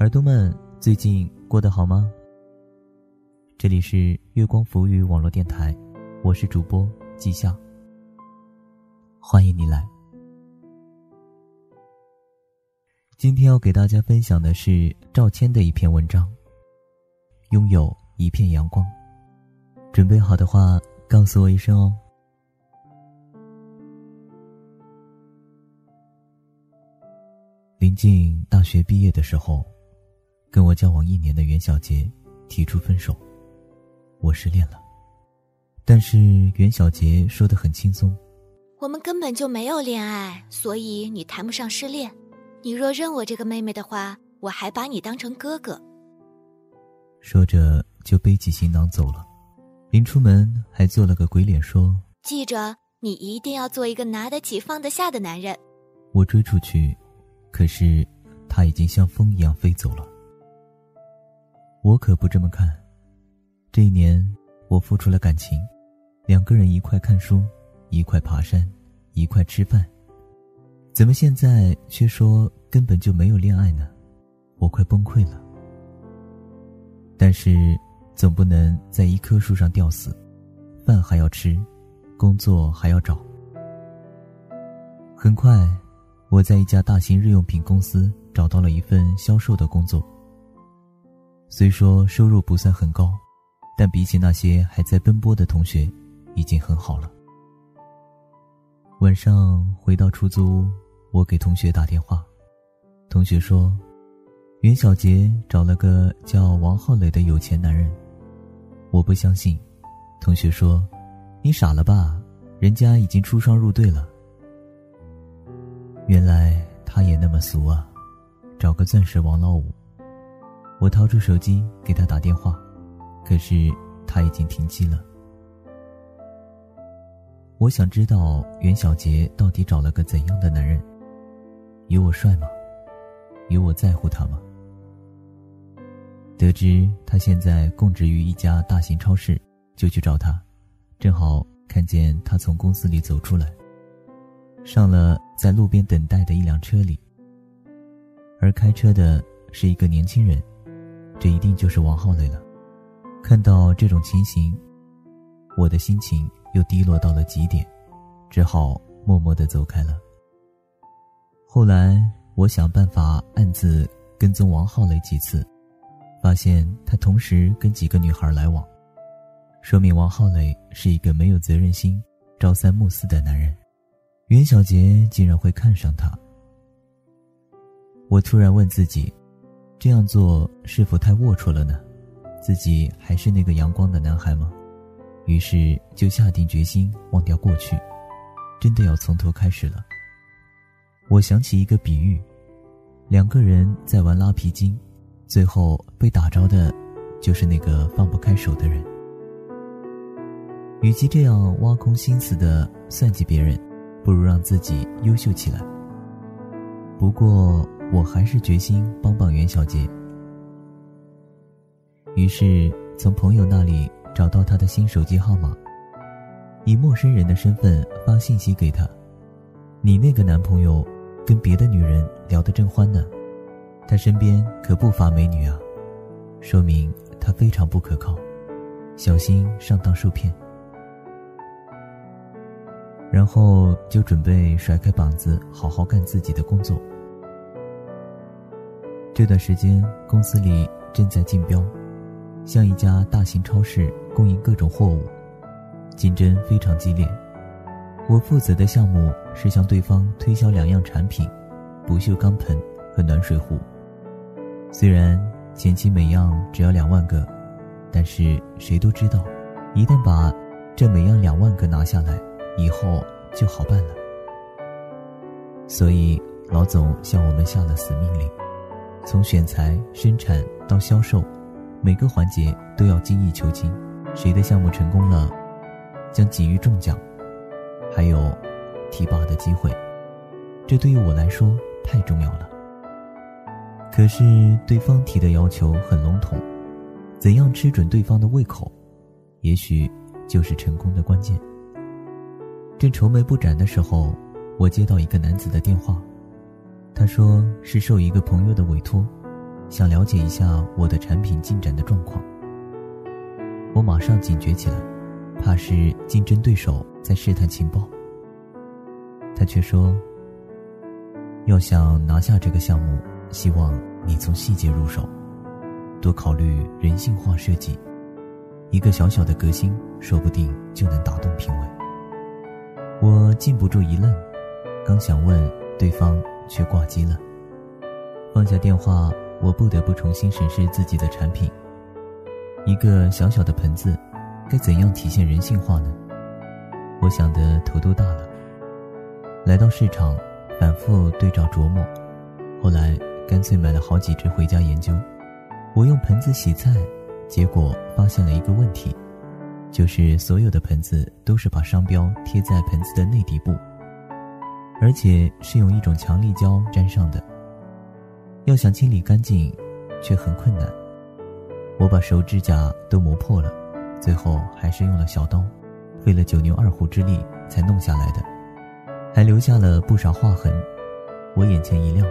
耳朵们最近过得好吗？这里是月光浮语网络电台，我是主播季夏。欢迎你来。今天要给大家分享的是赵谦的一篇文章，《拥有一片阳光》。准备好的话，告诉我一声哦。临近大学毕业的时候，跟我交往一年的袁小杰提出分手，我失恋了。但是袁小杰说的很轻松：“我们根本就没有恋爱，所以你谈不上失恋。你若认我这个妹妹的话，我还把你当成哥哥。”说着就背起行囊走了，临出门还做了个鬼脸，说：“记着，你一定要做一个拿得起放得下的男人。”我追出去。可是，他已经像风一样飞走了。我可不这么看。这一年，我付出了感情，两个人一块看书，一块爬山，一块吃饭。怎么现在却说根本就没有恋爱呢？我快崩溃了。但是，总不能在一棵树上吊死，饭还要吃，工作还要找。很快。我在一家大型日用品公司找到了一份销售的工作。虽说收入不算很高，但比起那些还在奔波的同学，已经很好了。晚上回到出租屋，我给同学打电话，同学说，袁小杰找了个叫王浩磊的有钱男人。我不相信，同学说，你傻了吧？人家已经出双入对了。原来他也那么俗啊，找个钻石王老五。我掏出手机给他打电话，可是他已经停机了。我想知道袁小杰到底找了个怎样的男人？有我帅吗？有我在乎他吗？得知他现在供职于一家大型超市，就去找他，正好看见他从公司里走出来。上了在路边等待的一辆车里，而开车的是一个年轻人，这一定就是王浩磊了。看到这种情形，我的心情又低落到了极点，只好默默的走开了。后来我想办法暗自跟踪王浩磊几次，发现他同时跟几个女孩来往，说明王浩磊是一个没有责任心、朝三暮四的男人。袁小杰竟然会看上他，我突然问自己：这样做是否太龌龊了呢？自己还是那个阳光的男孩吗？于是就下定决心忘掉过去，真的要从头开始了。我想起一个比喻：两个人在玩拉皮筋，最后被打着的，就是那个放不开手的人。与其这样挖空心思的算计别人。不如让自己优秀起来。不过，我还是决心帮帮袁小杰。于是，从朋友那里找到他的新手机号码，以陌生人的身份发信息给他：“你那个男朋友跟别的女人聊得正欢呢，他身边可不乏美女啊，说明他非常不可靠，小心上当受骗。”然后就准备甩开膀子，好好干自己的工作。这段时间公司里正在竞标，向一家大型超市供应各种货物，竞争非常激烈。我负责的项目是向对方推销两样产品：不锈钢盆和暖水壶。虽然前期每样只要两万个，但是谁都知道，一旦把这每样两万个拿下来。以后就好办了，所以老总向我们下了死命令：从选材、生产到销售，每个环节都要精益求精。谁的项目成功了，将给予中奖，还有提拔的机会。这对于我来说太重要了。可是对方提的要求很笼统，怎样吃准对方的胃口，也许就是成功的关键。正愁眉不展的时候，我接到一个男子的电话，他说是受一个朋友的委托，想了解一下我的产品进展的状况。我马上警觉起来，怕是竞争对手在试探情报。他却说：“要想拿下这个项目，希望你从细节入手，多考虑人性化设计。一个小小的革新，说不定就能打动评委。”我禁不住一愣，刚想问，对方却挂机了。放下电话，我不得不重新审视自己的产品。一个小小的盆子，该怎样体现人性化呢？我想的头都大了。来到市场，反复对照琢磨，后来干脆买了好几只回家研究。我用盆子洗菜，结果发现了一个问题，就是所有的盆子都是把商标贴在盆子的内底部，而且是用一种强力胶粘上的。要想清理干净，却很困难。我把手指甲都磨破了，最后还是用了小刀，费了九牛二虎之力才弄下来的，还留下了不少划痕。我眼前一亮，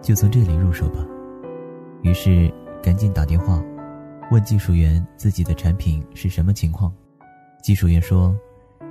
就从这里入手吧。于是赶紧打电话，问技术员自己的产品是什么情况。技术员说，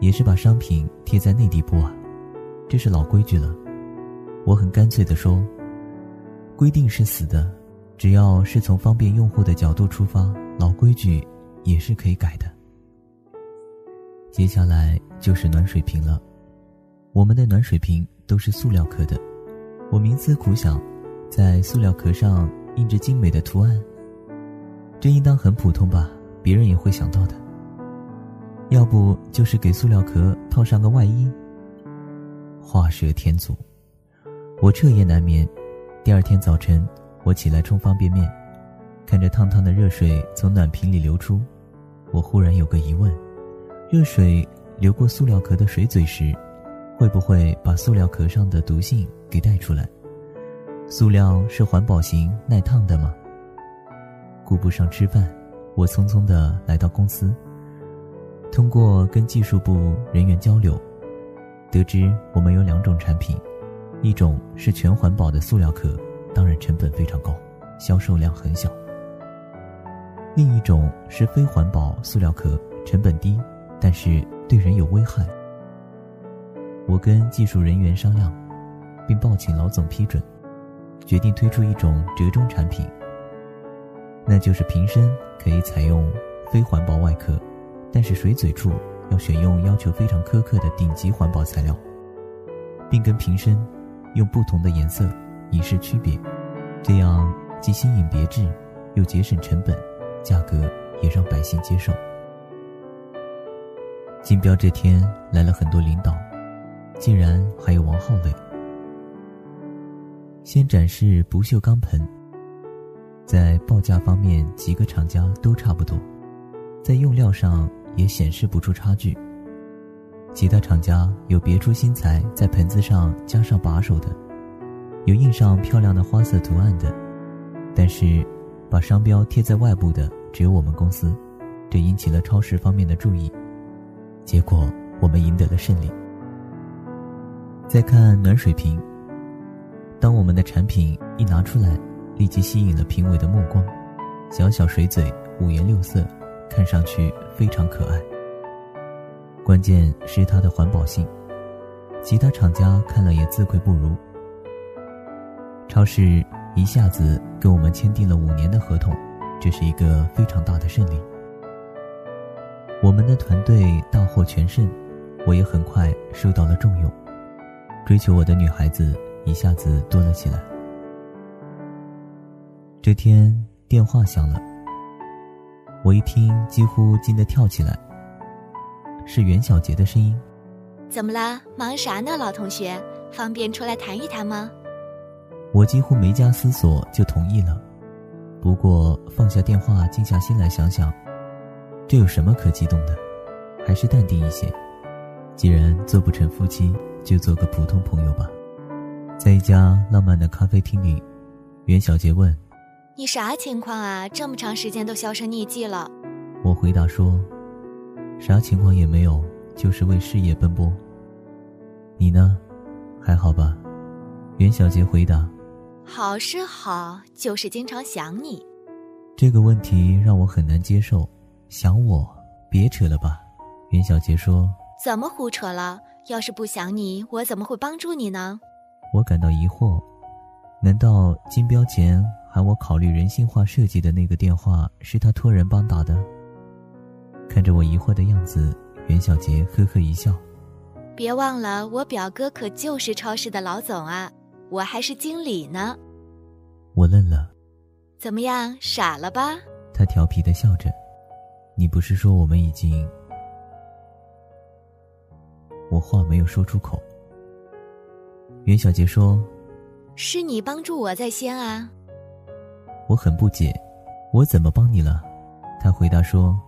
也是把商品贴在内底部啊，这是老规矩了。我很干脆地说，规定是死的。只要是从方便用户的角度出发，老规矩也是可以改的。接下来就是暖水瓶了，我们的暖水瓶都是塑料壳的。我冥思苦想，在塑料壳上印着精美的图案，这应当很普通吧？别人也会想到的。要不就是给塑料壳套上个外衣。画蛇添足，我彻夜难眠。第二天早晨。我起来冲方便面，看着烫烫的热水从暖瓶里流出，我忽然有个疑问：热水流过塑料壳的水嘴时，会不会把塑料壳上的毒性给带出来？塑料是环保型、耐烫的吗？顾不上吃饭，我匆匆地来到公司。通过跟技术部人员交流，得知我们有两种产品，一种是全环保的塑料壳。当然，成本非常高，销售量很小。另一种是非环保塑料壳，成本低，但是对人有危害。我跟技术人员商量，并报请老总批准，决定推出一种折中产品，那就是瓶身可以采用非环保外壳，但是水嘴处要选用要求非常苛刻的顶级环保材料，并跟瓶身用不同的颜色。以示区别，这样既新颖别致，又节省成本，价格也让百姓接受。竞标这天来了很多领导，竟然还有王浩伟。先展示不锈钢盆，在报价方面几个厂家都差不多，在用料上也显示不出差距。其他厂家有别出心裁，在盆子上加上把手的。有印上漂亮的花色图案的，但是把商标贴在外部的只有我们公司，这引起了超市方面的注意。结果我们赢得了胜利。再看暖水瓶，当我们的产品一拿出来，立即吸引了评委的目光。小小水嘴，五颜六色，看上去非常可爱。关键是它的环保性，其他厂家看了也自愧不如。超市一下子跟我们签订了五年的合同，这是一个非常大的胜利。我们的团队大获全胜，我也很快受到了重用，追求我的女孩子一下子多了起来。这天电话响了，我一听几乎惊得跳起来，是袁小杰的声音。怎么了？忙啥呢，老同学？方便出来谈一谈吗？我几乎没加思索就同意了，不过放下电话，静下心来想想，这有什么可激动的？还是淡定一些。既然做不成夫妻，就做个普通朋友吧。在一家浪漫的咖啡厅里，袁小杰问：“你啥情况啊？这么长时间都销声匿迹了。”我回答说：“啥情况也没有，就是为事业奔波。”你呢？还好吧？袁小杰回答。好是好，就是经常想你。这个问题让我很难接受。想我？别扯了吧。袁小杰说。怎么胡扯了？要是不想你，我怎么会帮助你呢？我感到疑惑。难道金标前喊我考虑人性化设计的那个电话是他托人帮打的？看着我疑惑的样子，袁小杰呵呵一笑。别忘了，我表哥可就是超市的老总啊，我还是经理呢。我愣了。怎么样，傻了吧？他调皮的笑着。你不是说我们已经……我话没有说出口。袁小杰说：“是你帮助我在先啊。”我很不解，我怎么帮你了？他回答说：“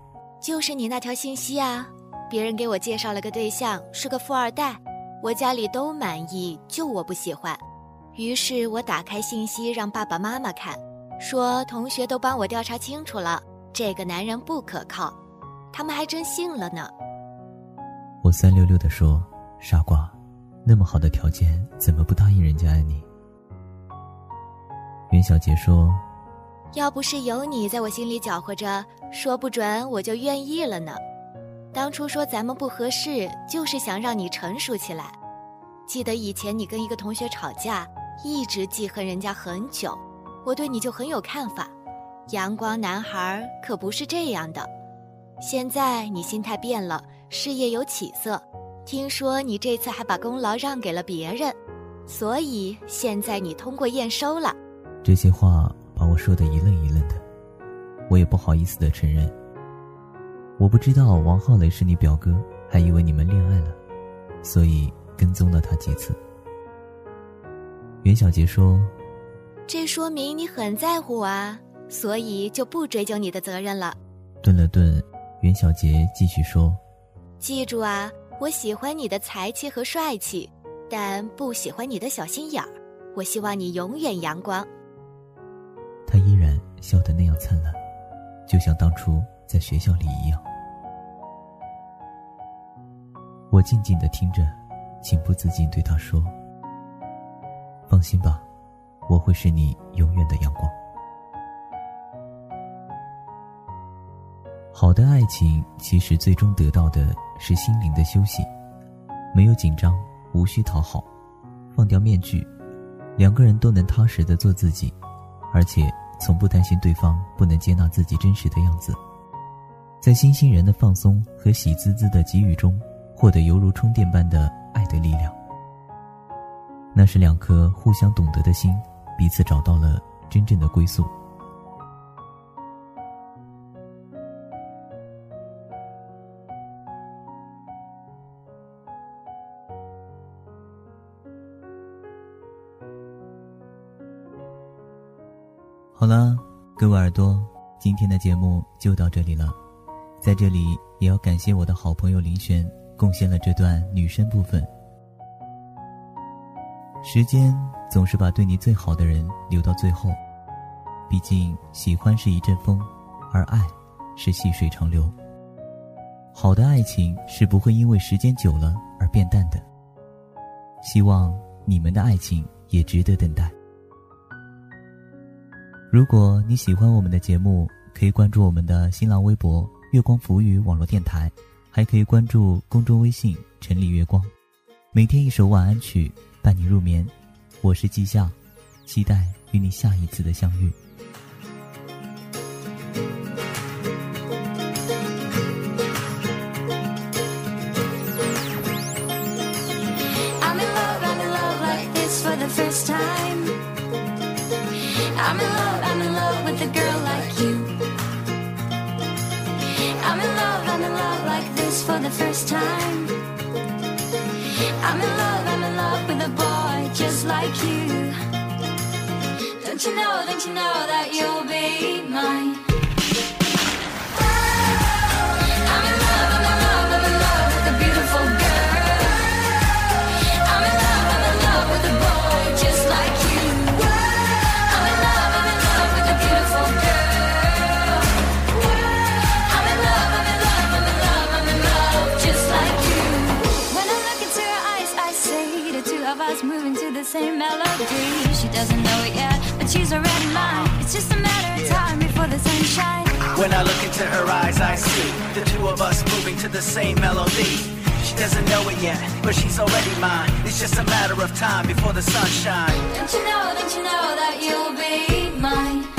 就是你那条信息啊，别人给我介绍了个对象，是个富二代，我家里都满意，就我不喜欢。于是我打开信息让爸爸妈妈看。”说同学都帮我调查清楚了，这个男人不可靠，他们还真信了呢。我酸溜溜的说：“傻瓜，那么好的条件，怎么不答应人家爱你？”袁小杰说：“要不是有你在我心里搅和着，说不准我就愿意了呢。当初说咱们不合适，就是想让你成熟起来。记得以前你跟一个同学吵架，一直记恨人家很久。”我对你就很有看法，阳光男孩可不是这样的。现在你心态变了，事业有起色，听说你这次还把功劳让给了别人，所以现在你通过验收了。这些话说的一愣一愣的，我也不好意思的承认。我不知道王浩磊是你表哥，还以为你们恋爱了，所以跟踪了他几次。袁小杰说。这说明你很在乎我啊，所以就不追究你的责任了。顿了顿，袁小杰继续说：“记住啊，我喜欢你的才气和帅气，但不喜欢你的小心眼儿。我希望你永远阳光。”笑得那样灿烂，就像当初在学校里一样。我静静的听着，情不自禁对他说：“放心吧。”我会是你永远的阳光。好的爱情其实最终得到的是心灵的休息，没有紧张，无需讨好，放掉面具，两个人都能踏实的做自己，而且从不担心对方不能接纳自己真实的样子，在新欣然的放松和喜滋滋的给予中，获得犹如充电般的爱的力量。那是两颗互相懂得的心。彼此找到了真正的归宿。好了，各位耳朵，今天的节目就到这里了。在这里，也要感谢我的好朋友林璇贡献了这段女生部分。时间。总是把对你最好的人留到最后，毕竟喜欢是一阵风，而爱是细水长流。好的爱情是不会因为时间久了而变淡的。希望你们的爱情也值得等待。如果你喜欢我们的节目，可以关注我们的新浪微博“月光浮语网络电台”，还可以关注公众微信“城里月光”，每天一首晚安曲伴你入眠。我是季夏，期待与你下一次的相遇。I'm in love, with a girl like you. I'm in love, I'm in love like this for the first time. I'm in love, I'm in love with a boy just like you. Don't you know, don't you know that you'll be mine? In her eyes I see the two of us moving to the same melody. She doesn't know it yet, but she's already mine. It's just a matter of time before the sunshine. Don't you know, don't you know that you'll be mine?